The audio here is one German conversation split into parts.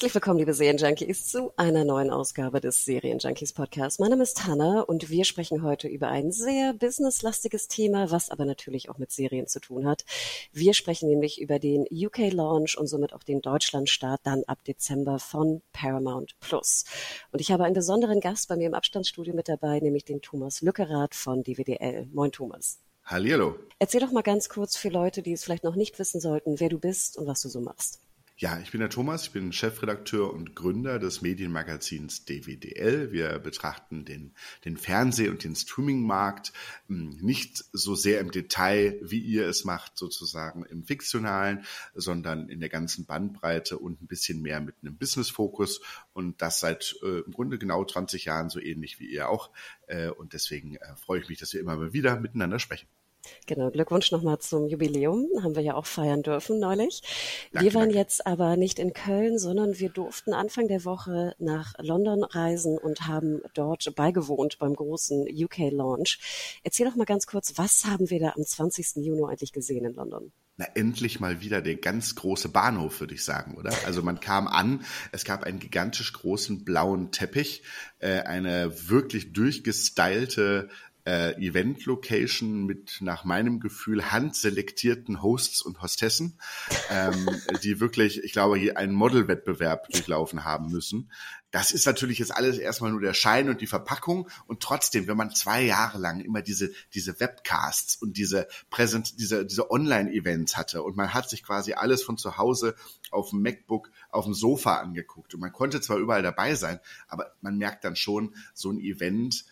Herzlich willkommen, liebe Serienjunkies, zu einer neuen Ausgabe des Serienjunkies Podcasts. Mein Name ist Hanna und wir sprechen heute über ein sehr businesslastiges Thema, was aber natürlich auch mit Serien zu tun hat. Wir sprechen nämlich über den UK Launch und somit auch den Deutschlandstart dann ab Dezember von Paramount Plus. Und ich habe einen besonderen Gast bei mir im Abstandsstudio mit dabei, nämlich den Thomas Lückerath von DWDL. Moin Thomas. Hallihallo. Erzähl doch mal ganz kurz für Leute, die es vielleicht noch nicht wissen sollten, wer du bist und was du so machst. Ja, ich bin der Thomas, ich bin Chefredakteur und Gründer des Medienmagazins DWDL. Wir betrachten den, den Fernseh- und den Streamingmarkt hm, nicht so sehr im Detail, wie ihr es macht, sozusagen im Fiktionalen, sondern in der ganzen Bandbreite und ein bisschen mehr mit einem Business-Fokus und das seit äh, im Grunde genau 20 Jahren so ähnlich wie ihr auch. Äh, und deswegen äh, freue ich mich, dass wir immer mal wieder miteinander sprechen. Genau, Glückwunsch nochmal zum Jubiläum. Haben wir ja auch feiern dürfen neulich. Danke, wir waren danke. jetzt aber nicht in Köln, sondern wir durften Anfang der Woche nach London reisen und haben dort beigewohnt beim großen UK Launch. Erzähl doch mal ganz kurz, was haben wir da am 20. Juni eigentlich gesehen in London? Na, endlich mal wieder der ganz große Bahnhof, würde ich sagen, oder? Also man kam an, es gab einen gigantisch großen blauen Teppich, äh, eine wirklich durchgestylte äh, Event-Location mit nach meinem Gefühl handselektierten Hosts und Hostessen, ähm, die wirklich, ich glaube, hier einen Modelwettbewerb durchlaufen haben müssen. Das ist natürlich jetzt alles erstmal nur der Schein und die Verpackung und trotzdem, wenn man zwei Jahre lang immer diese diese Webcasts und diese Präsent diese diese Online-Events hatte und man hat sich quasi alles von zu Hause auf dem MacBook auf dem Sofa angeguckt und man konnte zwar überall dabei sein, aber man merkt dann schon so ein Event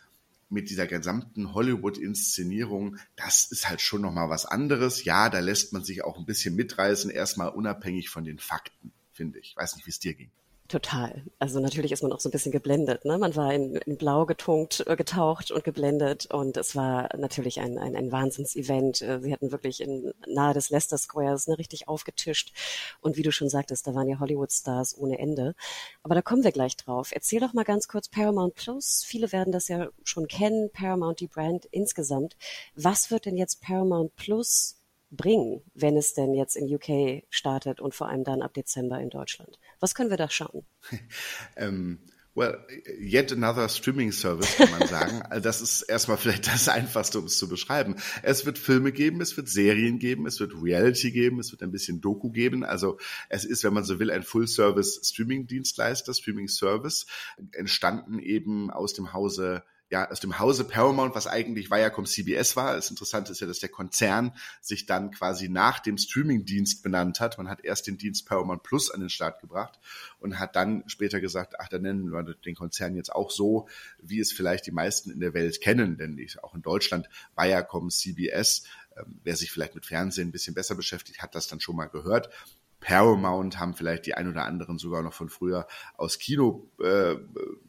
mit dieser gesamten Hollywood-Inszenierung, das ist halt schon nochmal was anderes. Ja, da lässt man sich auch ein bisschen mitreißen, erstmal unabhängig von den Fakten, finde ich. Weiß nicht, wie es dir ging. Total. Also natürlich ist man auch so ein bisschen geblendet. Ne? Man war in, in Blau getunkt, äh, getaucht und geblendet und es war natürlich ein, ein, ein Wahnsinns-Event. Äh, Sie hatten wirklich in nahe des Leicester Squares ne, richtig aufgetischt und wie du schon sagtest, da waren ja Hollywood-Stars ohne Ende. Aber da kommen wir gleich drauf. Erzähl doch mal ganz kurz Paramount Plus. Viele werden das ja schon kennen, Paramount, die Brand insgesamt. Was wird denn jetzt Paramount Plus bringen, wenn es denn jetzt in UK startet und vor allem dann ab Dezember in Deutschland? Was können wir da schauen? Ähm, well, yet another streaming service, kann man sagen. Also das ist erstmal vielleicht das Einfachste, um es zu beschreiben. Es wird Filme geben, es wird Serien geben, es wird Reality geben, es wird ein bisschen Doku geben. Also es ist, wenn man so will, ein Full-Service Streaming-Dienstleister, Streaming-Service, entstanden eben aus dem Hause ja, aus dem Hause Paramount, was eigentlich Viacom CBS war. Das Interessante ist ja, dass der Konzern sich dann quasi nach dem Streaming-Dienst benannt hat. Man hat erst den Dienst Paramount Plus an den Start gebracht und hat dann später gesagt, ach, dann nennen wir den Konzern jetzt auch so, wie es vielleicht die meisten in der Welt kennen, denn auch in Deutschland Viacom CBS. Ähm, wer sich vielleicht mit Fernsehen ein bisschen besser beschäftigt, hat das dann schon mal gehört. Paramount haben vielleicht die ein oder anderen sogar noch von früher aus Kino, äh,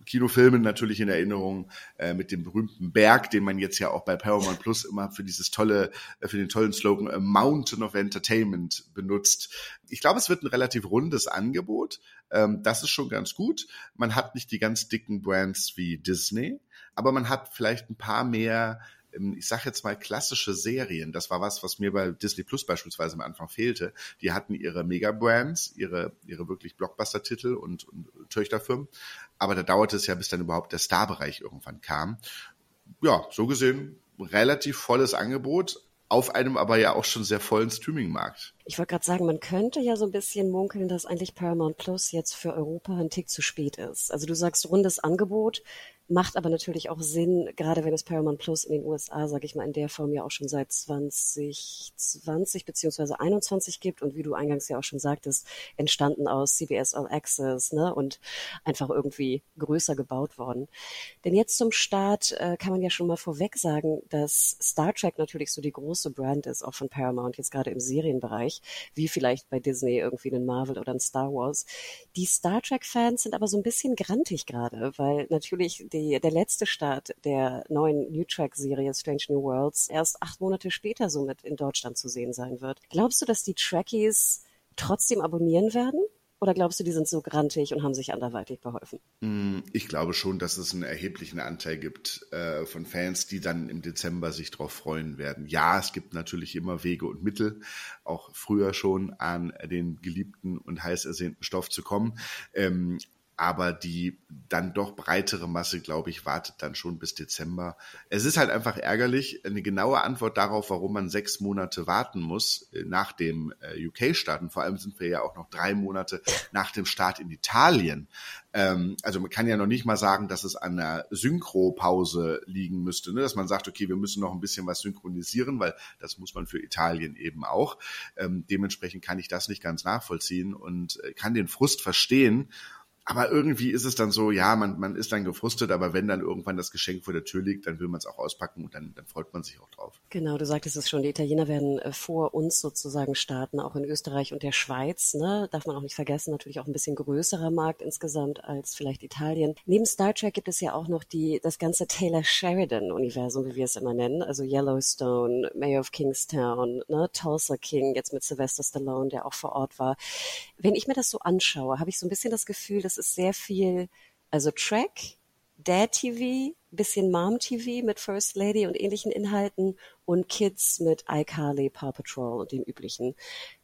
Kinofilmen natürlich in Erinnerung äh, mit dem berühmten Berg, den man jetzt ja auch bei Paramount Plus immer für dieses tolle, äh, für den tollen Slogan A Mountain of Entertainment benutzt. Ich glaube, es wird ein relativ rundes Angebot. Ähm, das ist schon ganz gut. Man hat nicht die ganz dicken Brands wie Disney, aber man hat vielleicht ein paar mehr ich sage jetzt mal klassische Serien. Das war was, was mir bei Disney Plus beispielsweise am Anfang fehlte. Die hatten ihre Mega-Brands, ihre, ihre wirklich Blockbuster-Titel und, und Töchterfirmen. Aber da dauerte es ja, bis dann überhaupt der Star-Bereich irgendwann kam. Ja, so gesehen relativ volles Angebot auf einem aber ja auch schon sehr vollen Streaming-Markt. Ich wollte gerade sagen, man könnte ja so ein bisschen munkeln, dass eigentlich Paramount Plus jetzt für Europa ein Tick zu spät ist. Also du sagst rundes Angebot. Macht aber natürlich auch Sinn, gerade wenn es Paramount Plus in den USA, sage ich mal, in der Form ja auch schon seit 2020 beziehungsweise 21 gibt und wie du eingangs ja auch schon sagtest, entstanden aus CBS All Access ne, und einfach irgendwie größer gebaut worden. Denn jetzt zum Start äh, kann man ja schon mal vorweg sagen, dass Star Trek natürlich so die große Brand ist, auch von Paramount, jetzt gerade im Serienbereich, wie vielleicht bei Disney irgendwie ein Marvel oder ein Star Wars. Die Star Trek-Fans sind aber so ein bisschen grantig gerade, weil natürlich die, der letzte Start der neuen New Track-Serie Strange New Worlds erst acht Monate später somit in Deutschland zu sehen sein wird. Glaubst du, dass die Trekkies trotzdem abonnieren werden? Oder glaubst du, die sind so grantig und haben sich anderweitig beholfen? Hm, ich glaube schon, dass es einen erheblichen Anteil gibt äh, von Fans, die dann im Dezember sich darauf freuen werden. Ja, es gibt natürlich immer Wege und Mittel, auch früher schon an den geliebten und heiß ersehnten Stoff zu kommen. Ähm, aber die dann doch breitere Masse, glaube ich, wartet dann schon bis Dezember. Es ist halt einfach ärgerlich. Eine genaue Antwort darauf, warum man sechs Monate warten muss äh, nach dem äh, UK-Start. Und vor allem sind wir ja auch noch drei Monate nach dem Start in Italien. Ähm, also man kann ja noch nicht mal sagen, dass es an der Synchropause liegen müsste, ne? dass man sagt, okay, wir müssen noch ein bisschen was synchronisieren, weil das muss man für Italien eben auch. Ähm, dementsprechend kann ich das nicht ganz nachvollziehen und äh, kann den Frust verstehen. Aber irgendwie ist es dann so, ja, man, man ist dann gefrustet, aber wenn dann irgendwann das Geschenk vor der Tür liegt, dann will man es auch auspacken und dann, dann freut man sich auch drauf. Genau, du sagtest es schon, die Italiener werden äh, vor uns sozusagen starten, auch in Österreich und der Schweiz. Ne? Darf man auch nicht vergessen, natürlich auch ein bisschen größerer Markt insgesamt als vielleicht Italien. Neben Star Trek gibt es ja auch noch die, das ganze Taylor Sheridan-Universum, wie wir es immer nennen, also Yellowstone, Mayor of Kingstown, ne? Tulsa King, jetzt mit Sylvester Stallone, der auch vor Ort war. Wenn ich mir das so anschaue, habe ich so ein bisschen das Gefühl, dass ist sehr viel, also Track, Dad TV, bisschen Mom TV mit First Lady und ähnlichen Inhalten und Kids mit iCarly, Paw Patrol und dem üblichen.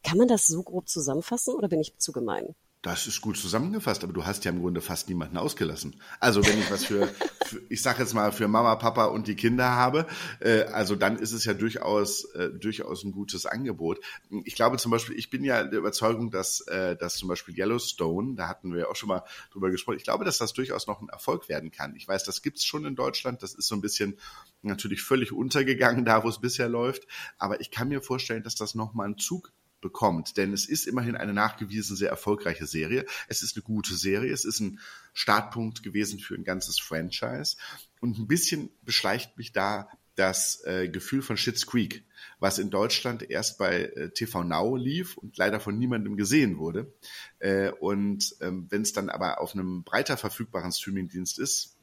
Kann man das so grob zusammenfassen oder bin ich zu gemein? Das ist gut zusammengefasst, aber du hast ja im Grunde fast niemanden ausgelassen. Also wenn ich was für, für ich sage jetzt mal für Mama, Papa und die Kinder habe, äh, also dann ist es ja durchaus äh, durchaus ein gutes Angebot. Ich glaube zum Beispiel, ich bin ja der Überzeugung, dass äh, dass zum Beispiel Yellowstone, da hatten wir ja auch schon mal drüber gesprochen. Ich glaube, dass das durchaus noch ein Erfolg werden kann. Ich weiß, das gibt's schon in Deutschland. Das ist so ein bisschen natürlich völlig untergegangen da, wo es bisher läuft. Aber ich kann mir vorstellen, dass das noch mal ein Zug bekommt. Denn es ist immerhin eine nachgewiesen sehr erfolgreiche Serie. Es ist eine gute Serie. Es ist ein Startpunkt gewesen für ein ganzes Franchise. Und ein bisschen beschleicht mich da das äh, Gefühl von Schitt's Creek, was in Deutschland erst bei äh, TV Now lief und leider von niemandem gesehen wurde. Äh, und ähm, wenn es dann aber auf einem breiter verfügbaren Streamingdienst ist,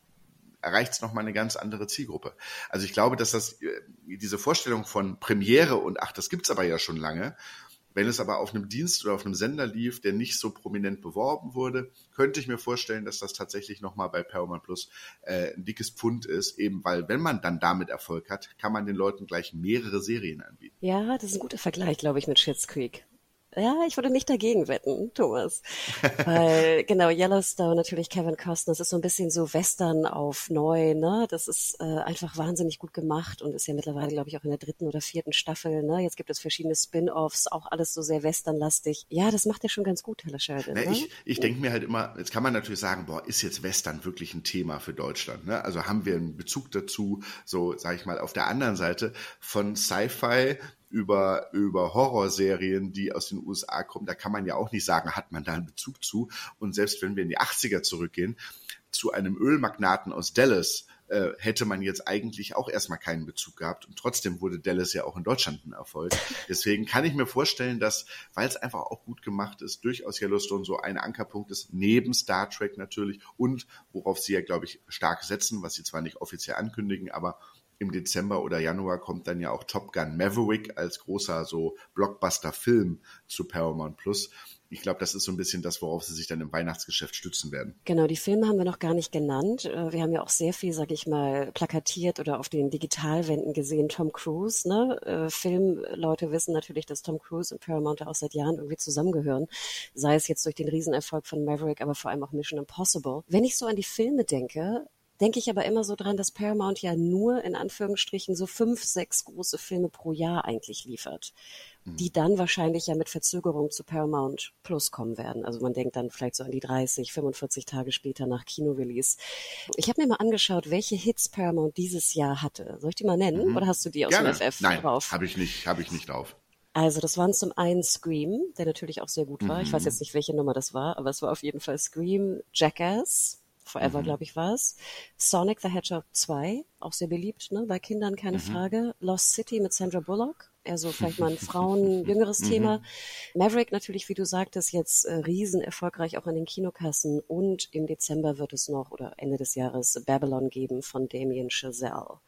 erreicht es nochmal eine ganz andere Zielgruppe. Also ich glaube, dass das äh, diese Vorstellung von Premiere und ach, das gibt's aber ja schon lange, wenn es aber auf einem Dienst oder auf einem Sender lief, der nicht so prominent beworben wurde, könnte ich mir vorstellen, dass das tatsächlich nochmal bei Paramount Plus äh, ein dickes Pfund ist, eben weil, wenn man dann damit Erfolg hat, kann man den Leuten gleich mehrere Serien anbieten. Ja, das ist ein guter Vergleich, glaube ich, mit Schitt's Creek. Ja, ich würde nicht dagegen wetten, Thomas. Weil, genau, Yellowstone, natürlich Kevin Costner, das ist so ein bisschen so Western auf neu, ne? Das ist äh, einfach wahnsinnig gut gemacht und ist ja mittlerweile, glaube ich, auch in der dritten oder vierten Staffel, ne? Jetzt gibt es verschiedene Spin-Offs, auch alles so sehr westernlastig. Ja, das macht er schon ganz gut, Taylor Sheridan. Ne, ne? Ich, ich denke mir halt immer, jetzt kann man natürlich sagen, boah, ist jetzt Western wirklich ein Thema für Deutschland, ne? Also haben wir einen Bezug dazu, so, sage ich mal, auf der anderen Seite von Sci-Fi über, über Horrorserien, die aus den USA kommen, da kann man ja auch nicht sagen, hat man da einen Bezug zu. Und selbst wenn wir in die 80er zurückgehen, zu einem Ölmagnaten aus Dallas, äh, hätte man jetzt eigentlich auch erstmal keinen Bezug gehabt. Und trotzdem wurde Dallas ja auch in Deutschland ein Erfolg. Deswegen kann ich mir vorstellen, dass, weil es einfach auch gut gemacht ist, durchaus Yellowstone so ein Ankerpunkt ist, neben Star Trek natürlich und worauf sie ja, glaube ich, stark setzen, was sie zwar nicht offiziell ankündigen, aber im Dezember oder Januar kommt dann ja auch Top Gun Maverick als großer so Blockbuster-Film zu Paramount Plus. Ich glaube, das ist so ein bisschen das, worauf sie sich dann im Weihnachtsgeschäft stützen werden. Genau, die Filme haben wir noch gar nicht genannt. Äh, wir haben ja auch sehr viel, sag ich mal, plakatiert oder auf den Digitalwänden gesehen. Tom Cruise, ne? Äh, Filmleute wissen natürlich, dass Tom Cruise und Paramount auch seit Jahren irgendwie zusammengehören. Sei es jetzt durch den Riesenerfolg von Maverick, aber vor allem auch Mission Impossible. Wenn ich so an die Filme denke, denke ich aber immer so dran, dass Paramount ja nur in Anführungsstrichen so fünf, sechs große Filme pro Jahr eigentlich liefert, mhm. die dann wahrscheinlich ja mit Verzögerung zu Paramount Plus kommen werden. Also man denkt dann vielleicht so an die 30, 45 Tage später nach Kinorelease. Ich habe mir mal angeschaut, welche Hits Paramount dieses Jahr hatte. Soll ich die mal nennen mhm. oder hast du die aus Gerne. dem FF Nein, drauf? habe ich nicht, habe ich nicht drauf. Also das waren zum einen Scream, der natürlich auch sehr gut war. Mhm. Ich weiß jetzt nicht, welche Nummer das war, aber es war auf jeden Fall Scream, Jackass, Forever, mhm. glaube ich, war es. Sonic the Hedgehog 2, auch sehr beliebt, ne? Bei Kindern keine mhm. Frage. Lost City mit Sandra Bullock, also vielleicht mal ein Frauen jüngeres mhm. Thema. Maverick natürlich, wie du sagtest, jetzt äh, riesen erfolgreich auch an den Kinokassen und im Dezember wird es noch oder Ende des Jahres Babylon geben von Damien Chazelle.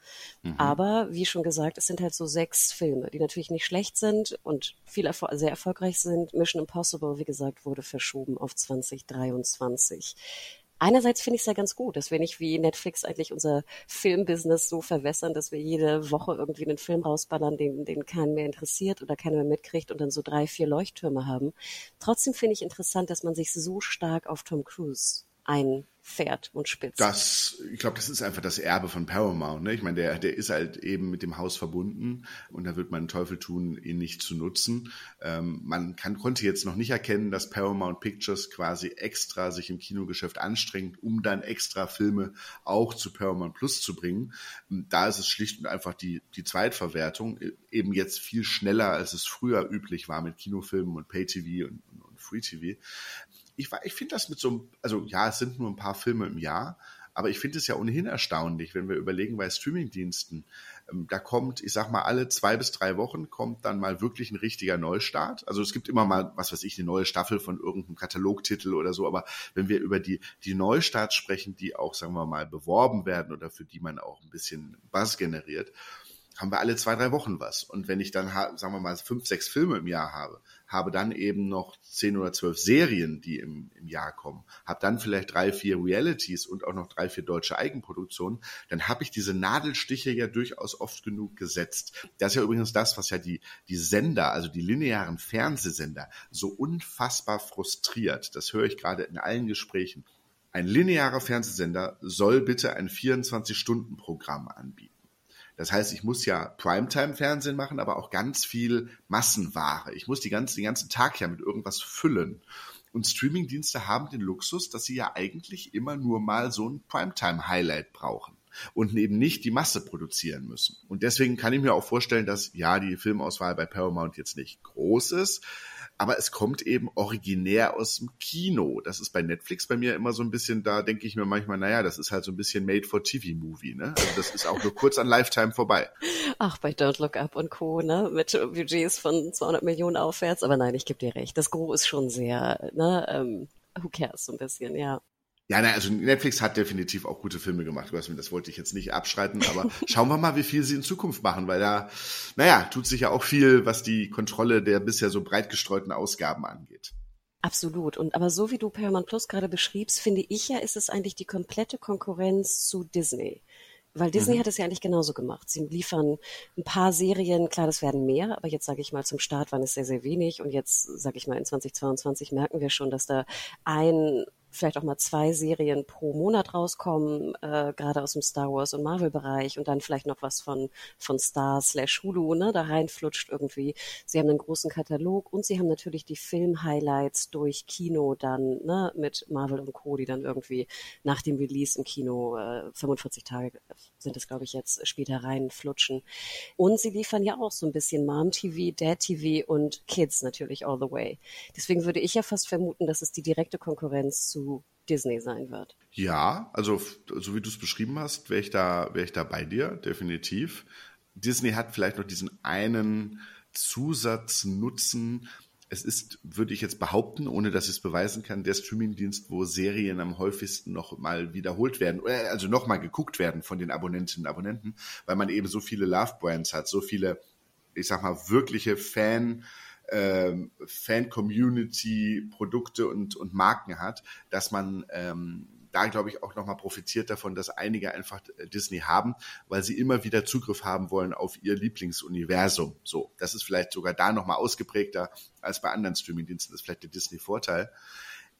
Mhm. Aber wie schon gesagt, es sind halt so sechs Filme, die natürlich nicht schlecht sind und viel erfol sehr erfolgreich sind. Mission Impossible, wie gesagt, wurde verschoben auf 2023 einerseits finde ich es ja ganz gut, dass wir nicht wie Netflix eigentlich unser Filmbusiness so verwässern, dass wir jede Woche irgendwie einen Film rausballern, den, den keinen mehr interessiert oder keiner mehr mitkriegt und dann so drei, vier Leuchttürme haben. Trotzdem finde ich interessant, dass man sich so stark auf Tom Cruise ein fährt und spitzt. Das, ich glaube, das ist einfach das Erbe von Paramount. Ne? Ich meine, der, der ist halt eben mit dem Haus verbunden und da wird man Teufel tun, ihn nicht zu nutzen. Ähm, man kann, konnte jetzt noch nicht erkennen, dass Paramount Pictures quasi extra sich im Kinogeschäft anstrengt, um dann extra Filme auch zu Paramount Plus zu bringen. Da ist es schlicht und einfach die, die Zweitverwertung, e, eben jetzt viel schneller, als es früher üblich war mit Kinofilmen und Pay-TV und, und Free-TV ich, ich finde das mit so einem, also ja, es sind nur ein paar Filme im Jahr, aber ich finde es ja ohnehin erstaunlich, wenn wir überlegen, bei Streamingdiensten, ähm, da kommt, ich sag mal, alle zwei bis drei Wochen kommt dann mal wirklich ein richtiger Neustart. Also es gibt immer mal, was weiß ich, eine neue Staffel von irgendeinem Katalogtitel oder so, aber wenn wir über die, die Neustarts sprechen, die auch, sagen wir mal, beworben werden oder für die man auch ein bisschen Buzz generiert, haben wir alle zwei, drei Wochen was. Und wenn ich dann, sagen wir mal, fünf, sechs Filme im Jahr habe, habe dann eben noch zehn oder zwölf Serien, die im, im Jahr kommen, habe dann vielleicht drei, vier Realities und auch noch drei, vier deutsche Eigenproduktionen, dann habe ich diese Nadelstiche ja durchaus oft genug gesetzt. Das ist ja übrigens das, was ja die, die Sender, also die linearen Fernsehsender, so unfassbar frustriert. Das höre ich gerade in allen Gesprächen. Ein linearer Fernsehsender soll bitte ein 24-Stunden-Programm anbieten. Das heißt, ich muss ja Primetime-Fernsehen machen, aber auch ganz viel Massenware. Ich muss die ganze, den ganzen Tag ja mit irgendwas füllen. Und Streamingdienste haben den Luxus, dass sie ja eigentlich immer nur mal so ein Primetime-Highlight brauchen und eben nicht die Masse produzieren müssen. Und deswegen kann ich mir auch vorstellen, dass ja die Filmauswahl bei Paramount jetzt nicht groß ist, aber es kommt eben originär aus dem Kino. Das ist bei Netflix bei mir immer so ein bisschen, da denke ich mir manchmal, naja, das ist halt so ein bisschen Made-for-TV-Movie, ne? Also das ist auch nur kurz an Lifetime vorbei. Ach, bei Don't Look Up und Co., ne? Mit Budgets von 200 Millionen aufwärts. Aber nein, ich gebe dir recht. Das Gros ist schon sehr, ne? Ähm, who cares, so ein bisschen, ja. Ja, nein, also Netflix hat definitiv auch gute Filme gemacht. Das wollte ich jetzt nicht abschreiten, aber schauen wir mal, wie viel sie in Zukunft machen, weil da, naja, tut sich ja auch viel, was die Kontrolle der bisher so breit gestreuten Ausgaben angeht. Absolut. Und aber so wie du Paramount Plus gerade beschriebst, finde ich ja, ist es eigentlich die komplette Konkurrenz zu Disney. Weil Disney mhm. hat es ja eigentlich genauso gemacht. Sie liefern ein paar Serien, klar, das werden mehr, aber jetzt sage ich mal, zum Start waren es sehr, sehr wenig. Und jetzt, sage ich mal, in 2022 merken wir schon, dass da ein vielleicht auch mal zwei Serien pro Monat rauskommen, äh, gerade aus dem Star Wars und Marvel Bereich und dann vielleicht noch was von von Star slash Hulu, ne, da reinflutscht irgendwie. Sie haben einen großen Katalog und sie haben natürlich die Film-Highlights durch Kino dann, ne, mit Marvel und Co., die dann irgendwie nach dem Release im Kino äh, 45 Tage sind es, glaube ich, jetzt später reinflutschen. Und sie liefern ja auch so ein bisschen Mom TV, Dad TV und Kids natürlich all the way. Deswegen würde ich ja fast vermuten, dass es die direkte Konkurrenz zu Disney sein wird. Ja, also so wie du es beschrieben hast, wäre ich da, wäre ich da bei dir, definitiv. Disney hat vielleicht noch diesen einen Zusatznutzen. Es ist, würde ich jetzt behaupten, ohne dass ich es beweisen kann, der Streamingdienst, wo Serien am häufigsten noch mal wiederholt werden, also noch mal geguckt werden von den Abonnentinnen und Abonnenten, weil man eben so viele Love Brands hat, so viele, ich sag mal, wirkliche Fan- ähm, Fan-Community-Produkte und, und Marken hat, dass man ähm, da, glaube ich, auch nochmal profitiert davon, dass einige einfach äh, Disney haben, weil sie immer wieder Zugriff haben wollen auf ihr Lieblingsuniversum. So, das ist vielleicht sogar da nochmal ausgeprägter als bei anderen Streamingdiensten. Das ist vielleicht der Disney-Vorteil.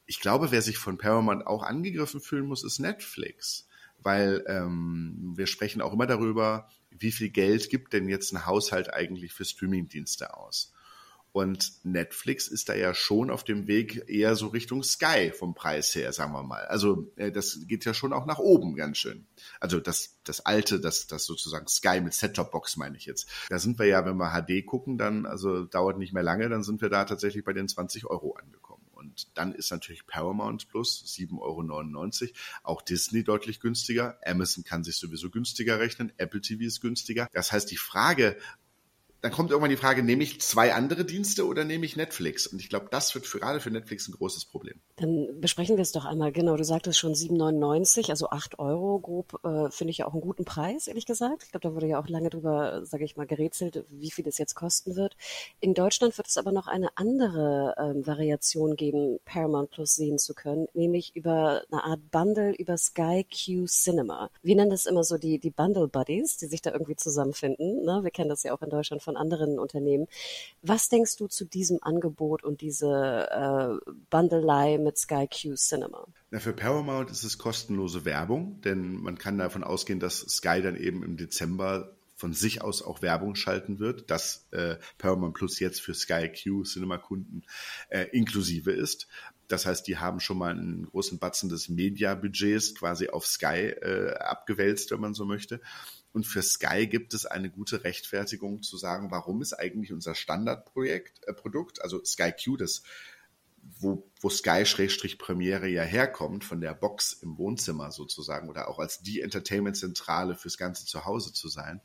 Ich glaube, wer sich von Paramount auch angegriffen fühlen muss, ist Netflix weil ähm, wir sprechen auch immer darüber, wie viel Geld gibt denn jetzt ein Haushalt eigentlich für Streamingdienste aus? Und Netflix ist da ja schon auf dem Weg eher so Richtung Sky vom Preis her, sagen wir mal. Also äh, das geht ja schon auch nach oben ganz schön. Also das, das alte, das, das sozusagen Sky mit Set-Top-Box meine ich jetzt. Da sind wir ja, wenn wir HD gucken, dann, also dauert nicht mehr lange, dann sind wir da tatsächlich bei den 20 Euro angekommen. Und dann ist natürlich Paramount Plus 7,99 Euro. Auch Disney deutlich günstiger. Amazon kann sich sowieso günstiger rechnen. Apple TV ist günstiger. Das heißt, die Frage, dann kommt irgendwann die Frage, nehme ich zwei andere Dienste oder nehme ich Netflix? Und ich glaube, das wird für, gerade für Netflix ein großes Problem. Dann besprechen wir es doch einmal. Genau, du sagtest schon 7,99, also 8 Euro grob, äh, finde ich ja auch einen guten Preis, ehrlich gesagt. Ich glaube, da wurde ja auch lange drüber, sage ich mal, gerätselt, wie viel es jetzt kosten wird. In Deutschland wird es aber noch eine andere ähm, Variation geben, Paramount Plus sehen zu können, nämlich über eine Art Bundle über Sky Q Cinema. Wir nennen das immer so die, die Bundle Buddies, die sich da irgendwie zusammenfinden. Ne? Wir kennen das ja auch in Deutschland von von anderen Unternehmen. Was denkst du zu diesem Angebot und diese äh, Bandelei mit Sky Q Cinema? Na, für Paramount ist es kostenlose Werbung, denn man kann davon ausgehen, dass Sky dann eben im Dezember von sich aus auch Werbung schalten wird, dass äh, Paramount Plus jetzt für Sky Q Cinema Kunden äh, inklusive ist. Das heißt, die haben schon mal einen großen Batzen des Media-Budgets quasi auf Sky äh, abgewälzt, wenn man so möchte. Und für Sky gibt es eine gute Rechtfertigung zu sagen, warum ist eigentlich unser Standardprojekt, äh, Produkt, also Sky Q, das, wo, wo Sky-Premiere ja herkommt, von der Box im Wohnzimmer sozusagen oder auch als die Entertainment-Zentrale fürs ganze Zuhause zu sein,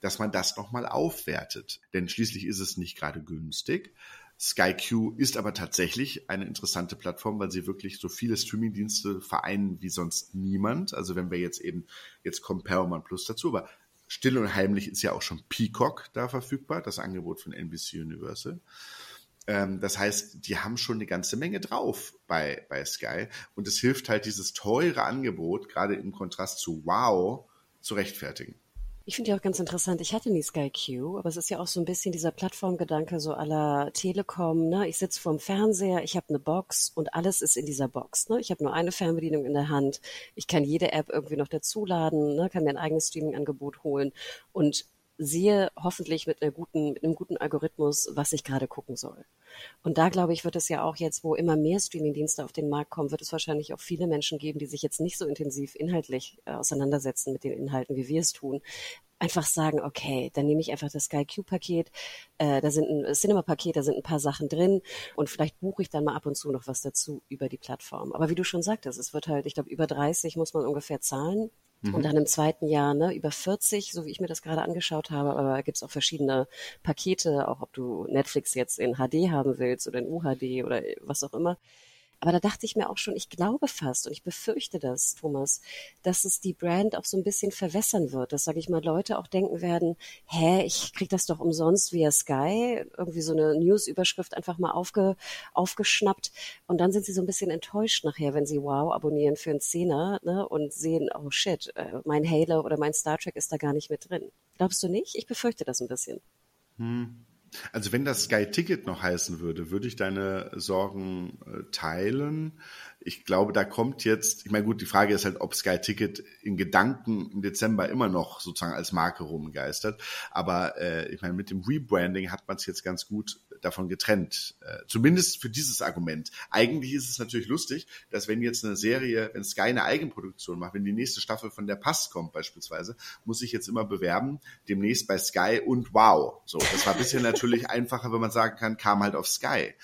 dass man das nochmal aufwertet. Denn schließlich ist es nicht gerade günstig. SkyQ ist aber tatsächlich eine interessante Plattform, weil sie wirklich so viele Streamingdienste vereinen wie sonst niemand. Also wenn wir jetzt eben, jetzt kommt Paramount Plus dazu, aber still und heimlich ist ja auch schon Peacock da verfügbar, das Angebot von NBC Universal. Ähm, das heißt, die haben schon eine ganze Menge drauf bei, bei Sky und es hilft halt dieses teure Angebot, gerade im Kontrast zu Wow, zu rechtfertigen. Ich finde ja auch ganz interessant, ich hatte nie Sky Q, aber es ist ja auch so ein bisschen dieser Plattformgedanke so aller Telekom, ne? Ich sitze vorm Fernseher, ich habe eine Box und alles ist in dieser Box, ne? Ich habe nur eine Fernbedienung in der Hand, ich kann jede App irgendwie noch dazuladen, ne? kann mir ein eigenes Streaming-Angebot holen und sehe hoffentlich mit, einer guten, mit einem guten Algorithmus, was ich gerade gucken soll. Und da glaube ich, wird es ja auch jetzt, wo immer mehr Streamingdienste auf den Markt kommen, wird es wahrscheinlich auch viele Menschen geben, die sich jetzt nicht so intensiv inhaltlich äh, auseinandersetzen mit den Inhalten, wie wir es tun, einfach sagen, okay, dann nehme ich einfach das Sky Q-Paket, äh, da sind ein Cinema-Paket, da sind ein paar Sachen drin und vielleicht buche ich dann mal ab und zu noch was dazu über die Plattform. Aber wie du schon sagtest, es wird halt, ich glaube, über 30 muss man ungefähr zahlen und mhm. dann im zweiten Jahr ne, über 40, so wie ich mir das gerade angeschaut habe, aber da gibt es auch verschiedene Pakete, auch ob du Netflix jetzt in HD haben willst oder in UHD oder was auch immer. Aber da dachte ich mir auch schon, ich glaube fast und ich befürchte das, Thomas, dass es die Brand auch so ein bisschen verwässern wird. Dass, sage ich mal, Leute auch denken werden, hä, ich krieg das doch umsonst via Sky, irgendwie so eine News-Überschrift einfach mal aufge, aufgeschnappt. Und dann sind sie so ein bisschen enttäuscht nachher, wenn sie Wow abonnieren für einen Zehner ne, und sehen, oh shit, äh, mein Halo oder mein Star Trek ist da gar nicht mit drin. Glaubst du nicht? Ich befürchte das ein bisschen. Hm. Also wenn das Sky Ticket noch heißen würde, würde ich deine Sorgen äh, teilen. Ich glaube, da kommt jetzt, ich meine, gut, die Frage ist halt, ob Sky Ticket in Gedanken im Dezember immer noch sozusagen als Marke rumgeistert. Aber äh, ich meine, mit dem Rebranding hat man es jetzt ganz gut davon getrennt. Äh, zumindest für dieses Argument. Eigentlich ist es natürlich lustig, dass wenn jetzt eine Serie, wenn Sky eine Eigenproduktion macht, wenn die nächste Staffel von der Pass kommt beispielsweise, muss ich jetzt immer bewerben, demnächst bei Sky und Wow. So, das war bisher natürlich einfacher, wenn man sagen kann, kam halt auf Sky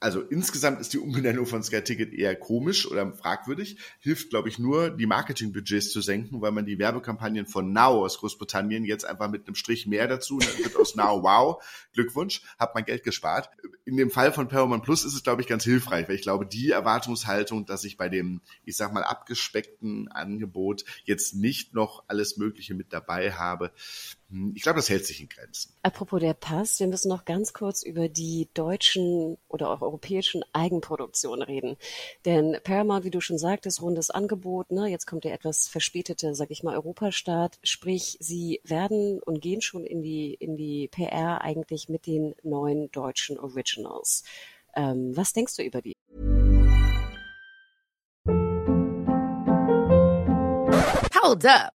also insgesamt ist die Umbenennung von Sky Ticket eher komisch oder fragwürdig. Hilft, glaube ich, nur, die Marketingbudgets zu senken, weil man die Werbekampagnen von Now aus Großbritannien jetzt einfach mit einem Strich mehr dazu, dann wird aus Now Wow, Glückwunsch, hat man Geld gespart. In dem Fall von Paramount Plus ist es, glaube ich, ganz hilfreich, weil ich glaube, die Erwartungshaltung, dass ich bei dem, ich sag mal, abgespeckten Angebot jetzt nicht noch alles Mögliche mit dabei habe, ich glaube, das hält sich in Grenzen. Apropos der Pass, wir müssen noch ganz kurz über die deutschen oder auch europäischen Eigenproduktionen reden. Denn Paramount, wie du schon sagtest, rundes Angebot, ne? jetzt kommt der etwas verspätete, sag ich mal, Europastart. Sprich, sie werden und gehen schon in die, in die PR eigentlich mit den neuen deutschen Originals. Ähm, was denkst du über die? Hold up.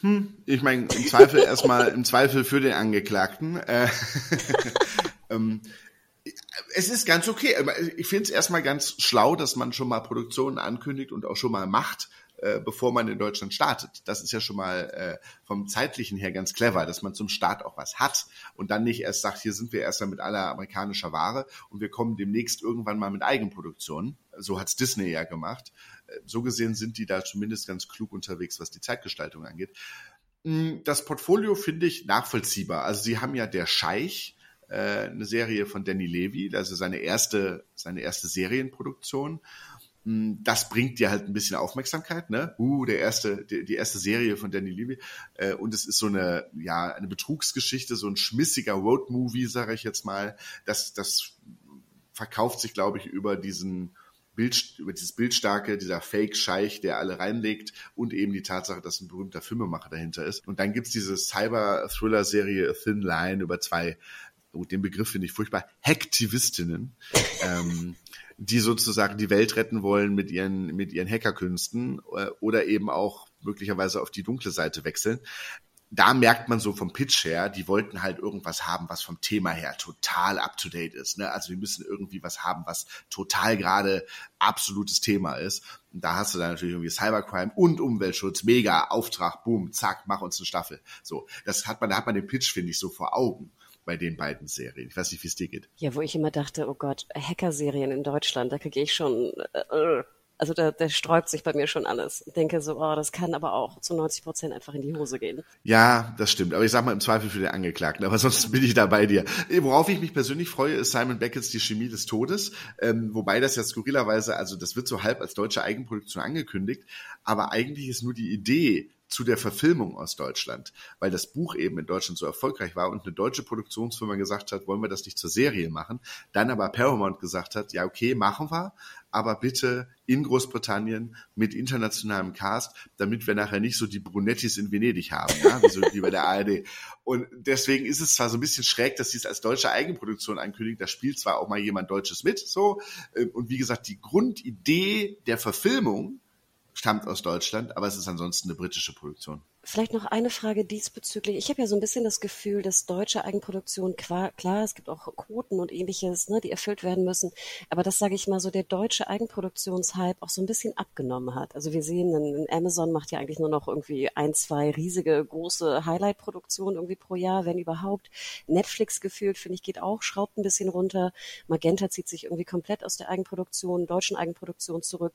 Hm, ich meine, im Zweifel erstmal, im Zweifel für den Angeklagten. Äh, ähm, es ist ganz okay. Ich finde es erstmal ganz schlau, dass man schon mal Produktionen ankündigt und auch schon mal macht, äh, bevor man in Deutschland startet. Das ist ja schon mal äh, vom zeitlichen her ganz clever, dass man zum Start auch was hat und dann nicht erst sagt, hier sind wir erstmal mit aller amerikanischer Ware und wir kommen demnächst irgendwann mal mit Eigenproduktionen. So hat's Disney ja gemacht so gesehen sind die da zumindest ganz klug unterwegs, was die Zeitgestaltung angeht. Hm, das Portfolio finde ich nachvollziehbar. Also sie haben ja der Scheich, äh, eine Serie von Danny Levy, also seine erste, seine erste Serienproduktion. Hm, das bringt dir halt ein bisschen Aufmerksamkeit, ne? Uh, der erste, die, erste Serie von Danny Levy. Äh, und es ist so eine, ja, eine Betrugsgeschichte, so ein schmissiger Roadmovie, sage ich jetzt mal. Das, das verkauft sich, glaube ich, über diesen Bild, über dieses Bildstarke, dieser Fake-Scheich, der alle reinlegt und eben die Tatsache, dass ein berühmter Filmemacher dahinter ist. Und dann gibt's diese Cyber-Thriller-Serie Thin Line über zwei, oh, den Begriff finde ich furchtbar, Hacktivistinnen, ähm, die sozusagen die Welt retten wollen mit ihren, mit ihren Hackerkünsten äh, oder eben auch möglicherweise auf die dunkle Seite wechseln da merkt man so vom Pitch her, die wollten halt irgendwas haben, was vom Thema her total up to date ist. Ne? Also wir müssen irgendwie was haben, was total gerade absolutes Thema ist. Und da hast du dann natürlich irgendwie Cybercrime und Umweltschutz, mega Auftrag, boom, zack, mach uns eine Staffel. So, das hat man, da hat man den Pitch finde ich so vor Augen bei den beiden Serien. Ich weiß nicht, wie es dir geht. Ja, wo ich immer dachte, oh Gott, Hacker-Serien in Deutschland, da kriege ich schon äh, also da, da sträubt sich bei mir schon alles. Ich denke so, oh, das kann aber auch zu 90 Prozent einfach in die Hose gehen. Ja, das stimmt. Aber ich sag mal im Zweifel für den Angeklagten. Aber sonst bin ich da bei dir. Worauf ich mich persönlich freue, ist Simon Beckett's Die Chemie des Todes. Ähm, wobei das ja skurrilerweise, also das wird so halb als deutsche Eigenproduktion angekündigt. Aber eigentlich ist nur die Idee zu der Verfilmung aus Deutschland, weil das Buch eben in Deutschland so erfolgreich war und eine deutsche Produktionsfirma gesagt hat, wollen wir das nicht zur Serie machen, dann aber Paramount gesagt hat, ja okay, machen wir, aber bitte in Großbritannien mit internationalem Cast, damit wir nachher nicht so die Brunettis in Venedig haben, ja, wie, so, wie bei der ARD. Und deswegen ist es zwar so ein bisschen schräg, dass sie es als deutsche Eigenproduktion ankündigen, da spielt zwar auch mal jemand Deutsches mit, so, äh, und wie gesagt, die Grundidee der Verfilmung stammt aus Deutschland, aber es ist ansonsten eine britische Produktion. Vielleicht noch eine Frage diesbezüglich. Ich habe ja so ein bisschen das Gefühl, dass deutsche Eigenproduktion, klar, es gibt auch Quoten und ähnliches, ne, die erfüllt werden müssen, aber das sage ich mal so, der deutsche Eigenproduktionshype auch so ein bisschen abgenommen hat. Also wir sehen, Amazon macht ja eigentlich nur noch irgendwie ein, zwei riesige, große Highlight-Produktionen irgendwie pro Jahr, wenn überhaupt. Netflix gefühlt, finde ich, geht auch, schraubt ein bisschen runter. Magenta zieht sich irgendwie komplett aus der Eigenproduktion, deutschen Eigenproduktion zurück.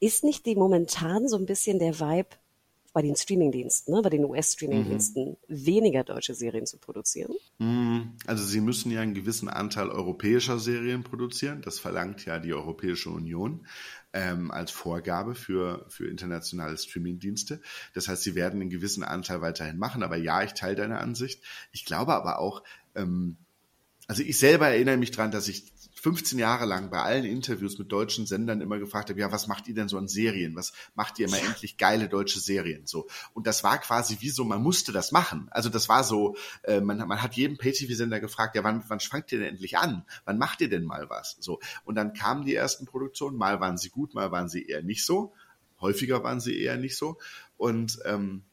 Ist nicht die momentan so ein bisschen der Vibe bei den Streamingdiensten, ne, bei den US-Streamingdiensten, mhm. weniger deutsche Serien zu produzieren? Mhm. Also sie müssen ja einen gewissen Anteil europäischer Serien produzieren. Das verlangt ja die Europäische Union ähm, als Vorgabe für, für internationale Streamingdienste. Das heißt, sie werden einen gewissen Anteil weiterhin machen. Aber ja, ich teile deine Ansicht. Ich glaube aber auch, ähm, also ich selber erinnere mich dran, dass ich 15 Jahre lang bei allen Interviews mit deutschen Sendern immer gefragt habe, ja, was macht ihr denn so an Serien? Was macht ihr immer ja. endlich geile deutsche Serien? So. Und das war quasi wie so, man musste das machen. Also das war so, äh, man, man hat jeden Pay-TV-Sender gefragt, ja, wann, wann fangt ihr denn endlich an? Wann macht ihr denn mal was? So. Und dann kamen die ersten Produktionen, mal waren sie gut, mal waren sie eher nicht so. Häufiger waren sie eher nicht so. Und ähm,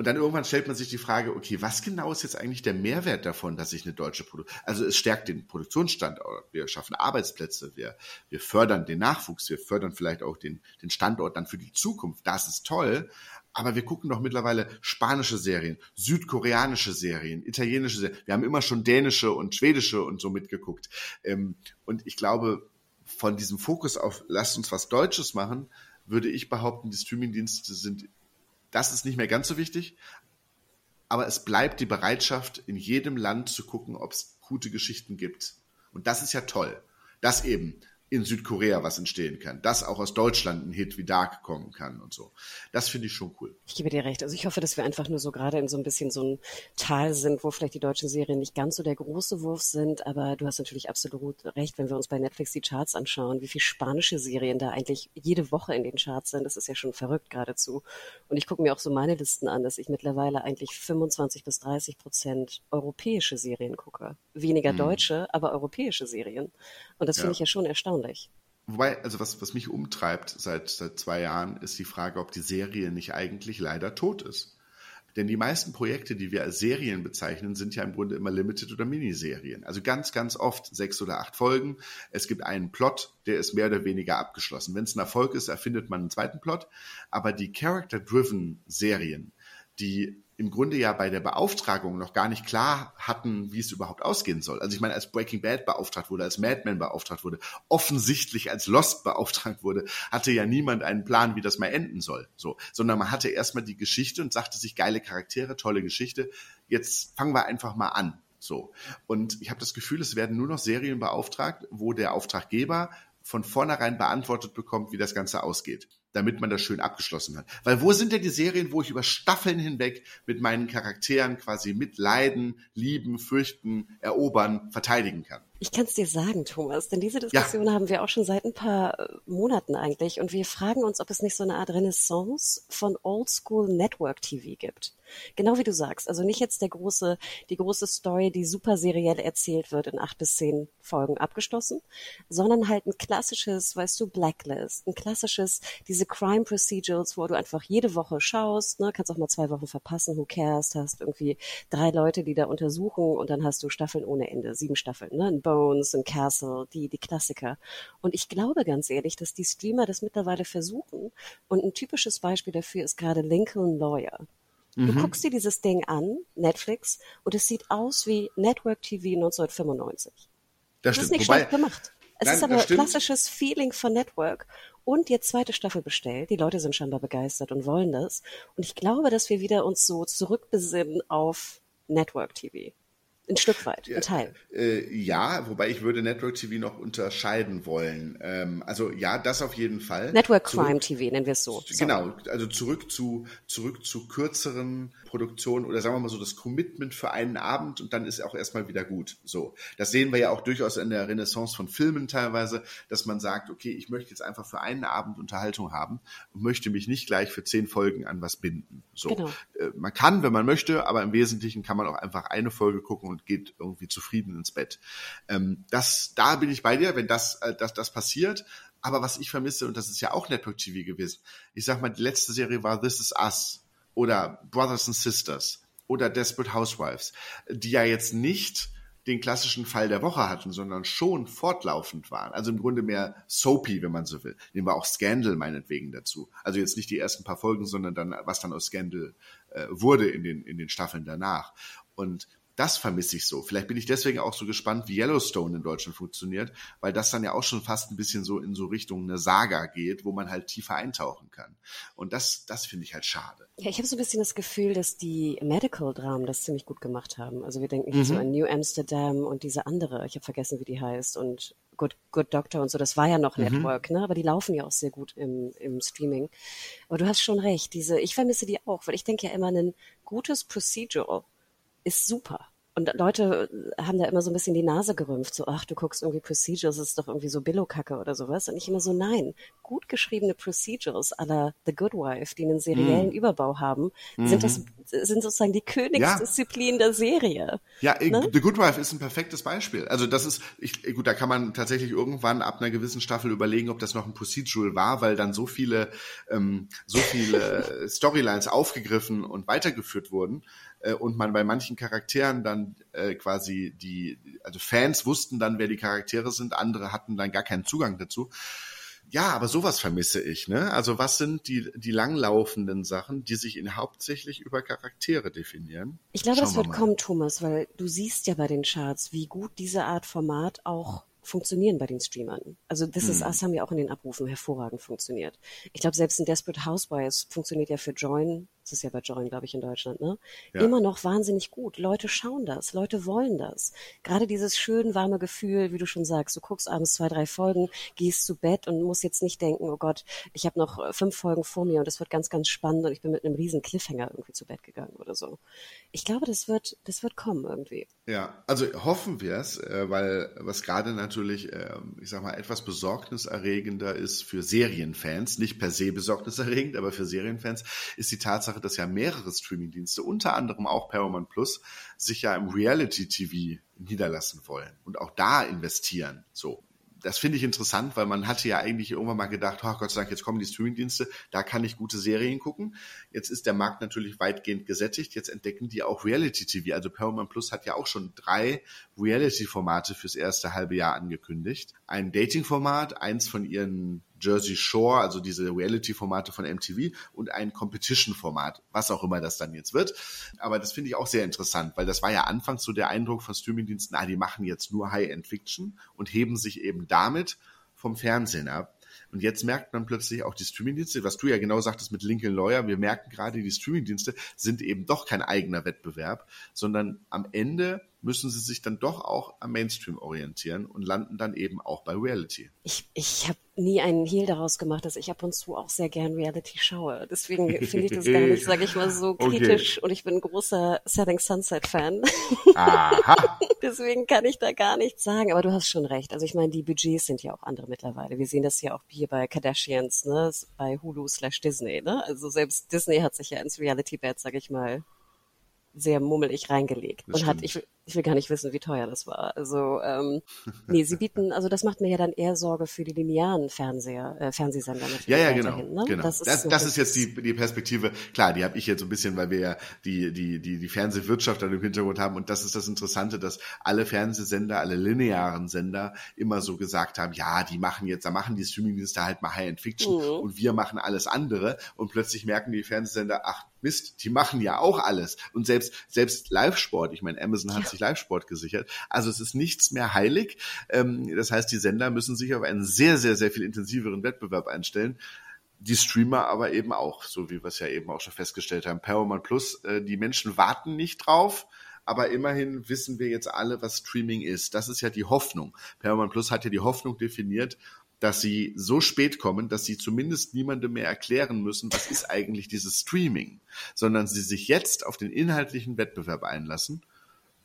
und dann irgendwann stellt man sich die Frage, okay, was genau ist jetzt eigentlich der Mehrwert davon, dass ich eine deutsche Produktion, also es stärkt den Produktionsstandort, wir schaffen Arbeitsplätze, wir, wir fördern den Nachwuchs, wir fördern vielleicht auch den, den Standort dann für die Zukunft. Das ist toll. Aber wir gucken doch mittlerweile spanische Serien, südkoreanische Serien, italienische Serien. Wir haben immer schon dänische und schwedische und so mitgeguckt. Ähm, und ich glaube, von diesem Fokus auf lasst uns was Deutsches machen, würde ich behaupten, die Streamingdienste sind das ist nicht mehr ganz so wichtig. Aber es bleibt die Bereitschaft, in jedem Land zu gucken, ob es gute Geschichten gibt. Und das ist ja toll. Dass eben in Südkorea was entstehen kann, dass auch aus Deutschland ein Hit wie Dark kommen kann und so. Das finde ich schon cool. Ich gebe dir recht. Also ich hoffe, dass wir einfach nur so gerade in so ein bisschen so ein Tal sind, wo vielleicht die deutschen Serien nicht ganz so der große Wurf sind, aber du hast natürlich absolut recht, wenn wir uns bei Netflix die Charts anschauen, wie viele spanische Serien da eigentlich jede Woche in den Charts sind. Das ist ja schon verrückt geradezu. Und ich gucke mir auch so meine Listen an, dass ich mittlerweile eigentlich 25 bis 30 Prozent europäische Serien gucke. Weniger mhm. deutsche, aber europäische Serien. Und das ja. finde ich ja schon erstaunlich. Wobei, also was, was mich umtreibt seit, seit zwei Jahren, ist die Frage, ob die Serie nicht eigentlich leider tot ist. Denn die meisten Projekte, die wir als Serien bezeichnen, sind ja im Grunde immer Limited- oder Miniserien. Also ganz, ganz oft sechs oder acht Folgen. Es gibt einen Plot, der ist mehr oder weniger abgeschlossen. Wenn es ein Erfolg ist, erfindet man einen zweiten Plot. Aber die Character-Driven Serien, die im Grunde ja bei der Beauftragung noch gar nicht klar hatten, wie es überhaupt ausgehen soll. Also ich meine, als Breaking Bad beauftragt wurde, als Mad Men beauftragt wurde, offensichtlich als Lost beauftragt wurde, hatte ja niemand einen Plan, wie das mal enden soll. So, sondern man hatte erstmal die Geschichte und sagte sich geile Charaktere, tolle Geschichte. Jetzt fangen wir einfach mal an. So. Und ich habe das Gefühl, es werden nur noch Serien beauftragt, wo der Auftraggeber von vornherein beantwortet bekommt, wie das Ganze ausgeht damit man das schön abgeschlossen hat. Weil wo sind denn die Serien, wo ich über Staffeln hinweg mit meinen Charakteren quasi mitleiden, lieben, fürchten, erobern, verteidigen kann? Ich kann es dir sagen, Thomas, denn diese Diskussion ja. haben wir auch schon seit ein paar äh, Monaten eigentlich und wir fragen uns, ob es nicht so eine Art Renaissance von Oldschool Network TV gibt. Genau wie du sagst, also nicht jetzt der große, die große Story, die super seriell erzählt wird in acht bis zehn Folgen abgeschlossen, sondern halt ein klassisches, weißt du, Blacklist, ein klassisches, diese Crime Procedurals, wo du einfach jede Woche schaust, ne, kannst auch mal zwei Wochen verpassen, who cares, hast irgendwie drei Leute, die da untersuchen und dann hast du Staffeln ohne Ende, sieben Staffeln, ne, Bones und Castle, die, die Klassiker. Und ich glaube ganz ehrlich, dass die Streamer das mittlerweile versuchen. Und ein typisches Beispiel dafür ist gerade Lincoln Lawyer. Du mhm. guckst dir dieses Ding an, Netflix, und es sieht aus wie Network TV 1995. Das, das ist nicht Wobei, schlecht gemacht. Es nein, ist aber klassisches Feeling von Network. Und jetzt zweite Staffel bestellt. Die Leute sind scheinbar begeistert und wollen das. Und ich glaube, dass wir wieder uns so zurückbesinnen auf Network TV. Ein Stück weit, ein Teil. Äh, ja, wobei ich würde Network TV noch unterscheiden wollen. Ähm, also ja, das auf jeden Fall. Network Crime TV nennen wir es so. Genau, also zurück zu zurück zu kürzeren Produktionen oder sagen wir mal so das Commitment für einen Abend und dann ist auch erstmal wieder gut. So, das sehen wir ja auch durchaus in der Renaissance von Filmen teilweise, dass man sagt, okay, ich möchte jetzt einfach für einen Abend Unterhaltung haben und möchte mich nicht gleich für zehn Folgen an was binden. So, genau. äh, man kann, wenn man möchte, aber im Wesentlichen kann man auch einfach eine Folge gucken und und geht irgendwie zufrieden ins Bett. Ähm, das, da bin ich bei dir, wenn das, äh, das, das passiert. Aber was ich vermisse, und das ist ja auch Network TV gewesen, ich sag mal, die letzte Serie war This Is Us oder Brothers and Sisters oder Desperate Housewives, die ja jetzt nicht den klassischen Fall der Woche hatten, sondern schon fortlaufend waren. Also im Grunde mehr soapy, wenn man so will. Nehmen wir auch Scandal meinetwegen dazu. Also jetzt nicht die ersten paar Folgen, sondern dann, was dann aus Scandal äh, wurde in den, in den Staffeln danach. Und das vermisse ich so. Vielleicht bin ich deswegen auch so gespannt, wie Yellowstone in Deutschland funktioniert, weil das dann ja auch schon fast ein bisschen so in so Richtung eine Saga geht, wo man halt tiefer eintauchen kann. Und das, das finde ich halt schade. Ja, ich habe so ein bisschen das Gefühl, dass die Medical-Dramen das ziemlich gut gemacht haben. Also wir denken mhm. so an New Amsterdam und diese andere, ich habe vergessen, wie die heißt, und Good, Good Doctor und so, das war ja noch mhm. Network, ne? Aber die laufen ja auch sehr gut im, im Streaming. Aber du hast schon recht, diese, ich vermisse die auch, weil ich denke ja immer, ein gutes Procedural ist super. Und Leute haben da immer so ein bisschen die Nase gerümpft, so, ach, du guckst irgendwie Procedures, das ist doch irgendwie so Billo-Kacke oder sowas. Und ich immer so, nein, gut geschriebene Procedures la The Good Wife, die einen seriellen mm. Überbau haben, mm sind das, mhm. Sind sozusagen die Königsdisziplin ja. der Serie. Ja, ne? The Good Wife ist ein perfektes Beispiel. Also das ist, ich, gut, da kann man tatsächlich irgendwann ab einer gewissen Staffel überlegen, ob das noch ein Procedural war, weil dann so viele, ähm, so viele Storylines aufgegriffen und weitergeführt wurden äh, und man bei manchen Charakteren dann äh, quasi die, also Fans wussten dann, wer die Charaktere sind, andere hatten dann gar keinen Zugang dazu. Ja, aber sowas vermisse ich, ne? Also was sind die, die langlaufenden Sachen, die sich in hauptsächlich über Charaktere definieren? Ich glaube, Schauen das wird kommen, Thomas, weil du siehst ja bei den Charts, wie gut diese Art Format auch funktionieren bei den Streamern. Also This Is Us haben ja auch in den Abrufen hervorragend funktioniert. Ich glaube, selbst in Desperate Housewives funktioniert ja für Join das ist ja bei Join, glaube ich, in Deutschland, ne? Ja. Immer noch wahnsinnig gut. Leute schauen das, Leute wollen das. Gerade dieses schön warme Gefühl, wie du schon sagst, du guckst abends zwei, drei Folgen, gehst zu Bett und musst jetzt nicht denken, oh Gott, ich habe noch äh, fünf Folgen vor mir und es wird ganz, ganz spannend und ich bin mit einem riesen Cliffhanger irgendwie zu Bett gegangen oder so. Ich glaube, das wird, das wird kommen irgendwie. Ja, also hoffen wir es, äh, weil was gerade natürlich, äh, ich sag mal, etwas besorgniserregender ist für Serienfans, nicht per se besorgniserregend, aber für Serienfans, ist die Tatsache, dass ja mehrere Streamingdienste, unter anderem auch Paramount Plus, sich ja im Reality-TV niederlassen wollen und auch da investieren. So, das finde ich interessant, weil man hatte ja eigentlich irgendwann mal gedacht, oh Gott sei Dank, jetzt kommen die Streamingdienste, da kann ich gute Serien gucken. Jetzt ist der Markt natürlich weitgehend gesättigt, jetzt entdecken die auch Reality TV. Also Paramount Plus hat ja auch schon drei Reality-Formate fürs erste halbe Jahr angekündigt. Ein Dating-Format, eins von ihren Jersey Shore, also diese Reality-Formate von MTV und ein Competition-Format, was auch immer das dann jetzt wird. Aber das finde ich auch sehr interessant, weil das war ja anfangs so der Eindruck von Streamingdiensten, ah, die machen jetzt nur High-End-Fiction und heben sich eben damit vom Fernsehen ab. Und jetzt merkt man plötzlich auch die Streamingdienste, was du ja genau sagtest mit Lincoln Lawyer, wir merken gerade, die Streamingdienste sind eben doch kein eigener Wettbewerb, sondern am Ende müssen sie sich dann doch auch am Mainstream orientieren und landen dann eben auch bei Reality. Ich, ich habe nie einen Hehl daraus gemacht, dass ich ab und zu auch sehr gern Reality schaue. Deswegen finde ich das gar nicht, sage ich mal, so Okay. kritisch. Und ich bin ein großer Setting Sunset Fan. Aha. Deswegen kann ich da gar nichts sagen. Aber du hast schon recht. Also ich meine, die Budgets sind ja auch andere mittlerweile. Wir sehen das ja auch hier bei Kardashians, ne, bei Hulu slash Disney. Ne? Also selbst Disney hat sich ja ins Reality-Bed, sage ich mal, sehr mummelig reingelegt Das und hat stimmt. ich, will- ich will gar nicht wissen, wie teuer das war. Also ähm, nee, sie bieten, also das macht mir ja dann eher Sorge für die linearen Fernseher, äh, Fernsehsender natürlich Ja, ja, genau. Ne? genau. Das, Das das, ist, so ist jetzt die, die Perspektive. Klar, die habe ich jetzt so ein bisschen, weil wir ja die, die, die, die Fernsehwirtschaft dann im Hintergrund haben. Und das ist das Interessante, dass alle Fernsehsender, alle linearen Sender immer so gesagt haben, ja, die machen jetzt, da machen die Streamingdienste halt mal High-End Fiction Mhm. und wir machen alles andere. Und plötzlich merken die Fernsehsender, ach Mist, die machen ja auch alles. Und selbst, selbst Live-Sport, ich meine, Amazon hat sich Live-Sport gesichert. Also es ist nichts mehr heilig. Ähm, das heißt, die Sender müssen sich auf einen sehr, sehr, sehr viel intensiveren Wettbewerb einstellen. Die Streamer aber eben auch, so wie wir es ja eben auch schon festgestellt haben. Paramount Plus, äh, die Menschen warten nicht drauf. Aber immerhin wissen wir jetzt alle, was Streaming ist. Das ist ja die Hoffnung. Paramount Plus hat ja die Hoffnung definiert, dass sie so spät kommen, dass sie zumindest niemandem mehr erklären müssen, was ist eigentlich dieses Streaming, sondern sie sich jetzt auf den inhaltlichen Wettbewerb einlassen.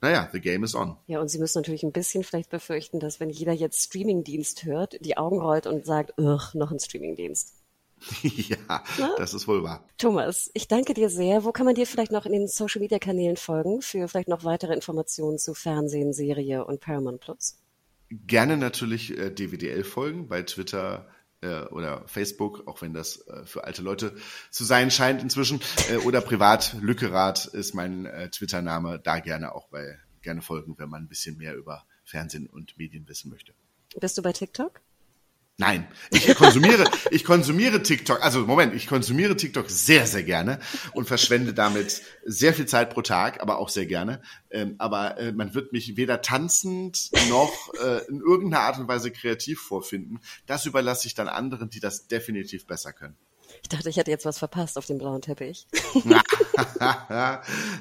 Naja, the game is on. Ja, und sie müssen natürlich ein bisschen vielleicht befürchten, dass wenn jeder jetzt Streamingdienst hört, die Augen rollt und sagt, ugh, noch ein Streamingdienst. ja, das ist wohl wahr. Thomas, ich danke dir sehr. Wo kann man dir vielleicht noch in den Social Media Kanälen folgen für vielleicht noch weitere Informationen zu Fernsehen, Serie und Paramount Plus? Gerne natürlich äh, DWDL folgen bei Twitter äh, oder Facebook, auch wenn das äh, für alte Leute zu sein scheint inzwischen. Äh, oder privat, Lückerath ist mein äh, Twitter-Name. Da gerne auch bei gerne folgen, wenn man ein bisschen mehr über Fernsehen und Medien wissen möchte. Bist du bei TikTok? Nein, ich konsumiere, ich konsumiere TikTok, also Moment, ich konsumiere TikTok sehr, sehr gerne und verschwende damit sehr viel Zeit pro Tag, aber auch sehr gerne. Ähm, aber äh, man wird mich weder tanzend noch äh, in irgendeiner Art und Weise kreativ vorfinden. Das überlasse ich dann anderen, die das definitiv besser können. Ich dachte, ich hätte jetzt was verpasst auf dem blauen Teppich.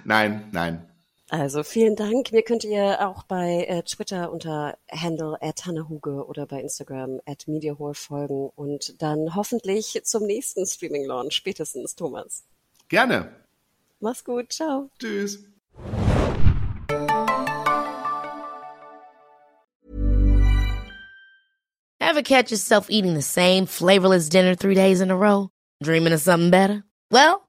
nein, nein. Also vielen Dank. Mir könnt ihr auch bei äh, Twitter unter Handle at Hannehuge oder bei Instagram at MediaHore folgen und dann hoffentlich zum nächsten Streaming-Launch spätestens, Thomas. Gerne. Mach's gut. Ciao. Tschüss. Ever catch yourself eating the same flavorless dinner three days in a row? Dreaming of something better? Well,